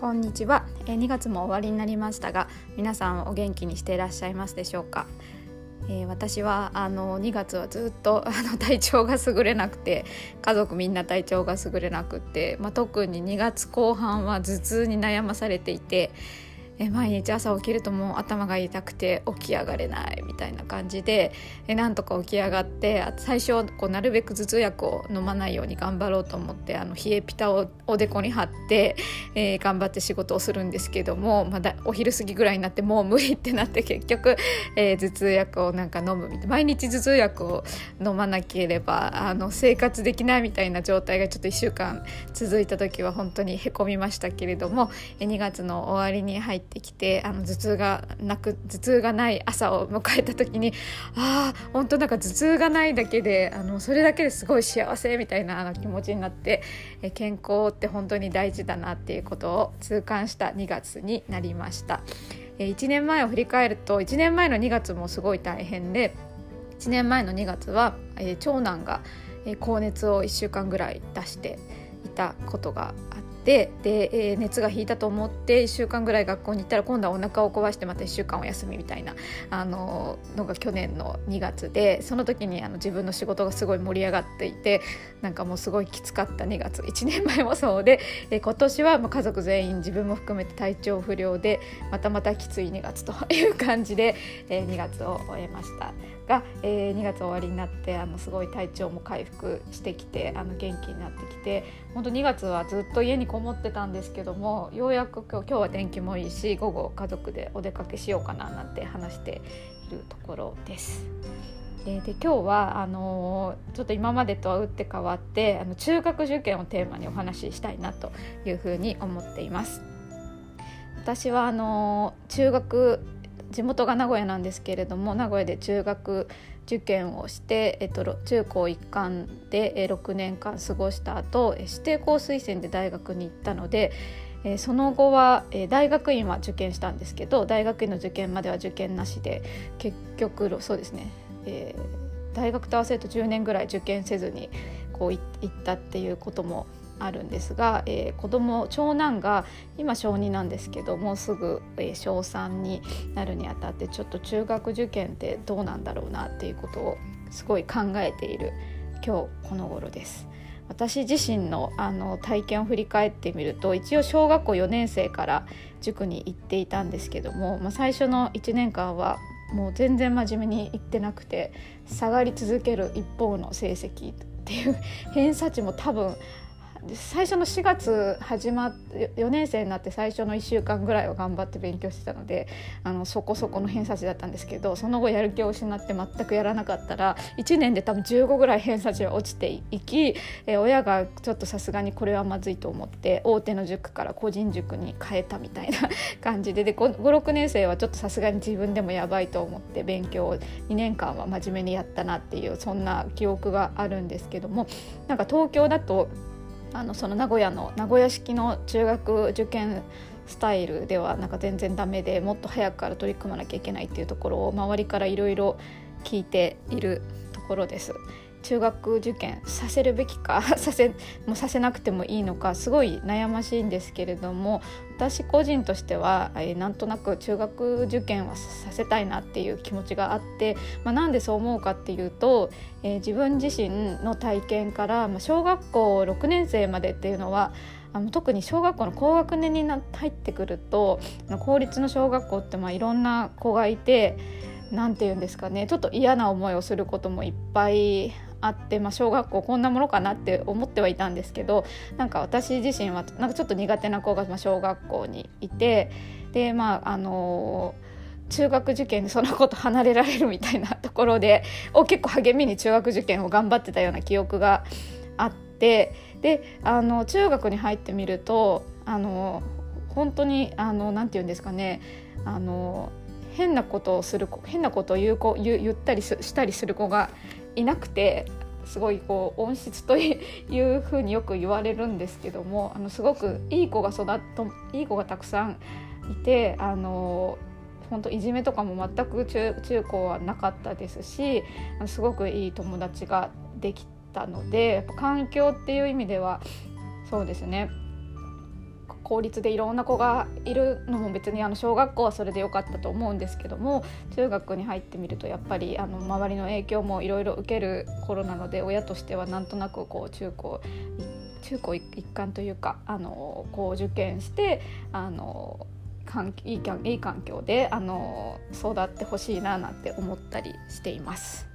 こんにちは。え2月も終わりになりましたが皆さんお元気にしていらっしゃいますでしょうか、えー私はあの2月はずっとあの体調が優れなくて家族みんな体調が優れなくて、まあ、特に2月後半は頭痛に悩まされていてえ毎日朝起きるともう頭が痛くて起き上がれないみたいな感じでえなんとか起き上がって最初こうなるべく頭痛薬を飲まないように頑張ろうと思ってあの冷えピタをおでこに貼って、えー頑張って仕事をするんですけどもまだお昼過ぎぐらいになってもう無理ってなって結局、えー頭痛薬をなんか飲むみたい毎日頭痛薬を飲まなければあの生活できないみたいな状態がちょっと1週間続いた時は本当にへこみましたけれども2月の終わりに入ってきてあの頭痛がなく頭痛がない朝を迎えた時にああ本当なんか頭痛がないだけであのそれだけですごい幸せみたいなあの気持ちになってえ健康って本当に大事だなっていうことを痛感した2月になりました。え1年前を振り返ると1年前の2月もすごい大変で1年前の2月は、えー長男が、えー高熱を1週間ぐらい出していたことがあってで、えー熱が引いたと思って1週間ぐらい学校に行ったら今度はお腹を壊してまた1週間お休みみたいなあののが去年の2月でその時にあの自分の仕事がすごい盛り上がっていてなんかもうすごいきつかった2月。1年前もそうで、えー今年はもう家族全員自分も含めて体調不良でまたまたきつい2月という感じで、えー2月を終えました。が、えー2月終わりになってあのすごい体調も回復してきてあの元気になってきて本当2月はずっと家にこもってたんですけどもようやく今日今日は天気もいいし午後家族でお出かけしようかななんて話しているところです。えで今日はあのーちょっと今までとは打って変わってあの中学受験をテーマにお話ししたいなというふうに思っています。私はあのー中学地元が名古屋なんですけれども名古屋で中学受験をして、えっと、中高一貫で6年間過ごした後えー指定校推薦で大学に行ったので、えその後は、え大学院は受験したんですけど大学院の受験までは受験なしで結局そうですね、えー大学と合わせると10年ぐらい受験せずにこう行ったっていうこともあるんですが、えー子供長男が今小2なんですけどもうすぐ、えー小3になるにあたってちょっと中学受験ってどうなんだろうなっていうことをすごい考えている今日この頃です。私自身のあの体験を振り返ってみると一応小学校4年生から塾に行っていたんですけども、まあ、最初の1年間はもう全然真面目に行ってなくて下がり続ける一方の成績っていう 偏差値も多分最初の4月始まって4年生になって最初の1週間ぐらいは頑張って勉強してたのであのそこそこの偏差値だったんですけどその後やる気を失って全くやらなかったら1年で多分15ぐらい偏差値が落ちていき、えー親がちょっとさすがにこれはまずいと思って大手の塾から個人塾に変えたみたいな 感じでで56年生はちょっとさすがに自分でもやばいと思って勉強を2年間は真面目にやったなっていうそんな記憶があるんですけどもなんか東京だとあのその名古屋の名古屋式の中学受験スタイルではなんか全然ダメでもっと早くから取り組まなきゃいけないっていうところを周りからいろいろ聞いているところです。中学受験させるべきか させもさせなくてもいいのかすごい悩ましいんですけれども私個人としては、えなんとなく中学受験はさせたいなっていう気持ちがあって、まあ、なんでそう思うかっていうと、えー自分自身の体験から、まあ、小学校6年生までっていうのはあの特に小学校の高学年にな入ってくると公立の小学校ってまあいろんな子がいてなんて言うんですかねちょっと嫌な思いをすることもいっぱいあって、まあ、小学校こんなものかなって思ってはいたんですけどなんか私自身はなんかちょっと苦手な子が小学校にいてでまああの中学受験でその子と離れられるみたいなところでを結構励みに中学受験を頑張ってたような記憶があってであの中学に入ってみるとあの本当にあのなんて言うんですかねあの変なことをする子変なことを言う子言ったりしたりする子がいなくてすごいこう温室というふうによく言われるんですけどもあのすごくいい子が育っいい子がたくさんいてあの本当いじめとかも全く中中高はなかったですしすごくいい友達ができたのでやっぱ環境っていう意味ではそうですね。公立でいろんな子がいるのも別にあの小学校はそれでよかったと思うんですけども中学に入ってみるとやっぱりあの周りの影響もいろいろ受ける頃なので親としてはなんとなくこう中高中高一貫というかあのこう受験してあのいいいい環境であの育ってほしいななんて思ったりしています。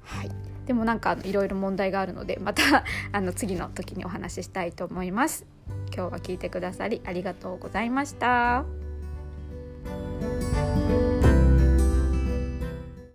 はい、でもなんかいろいろ問題があるのでまた あの次の時にお話ししたいと思います。今日は聞いてくださりありがとうございました。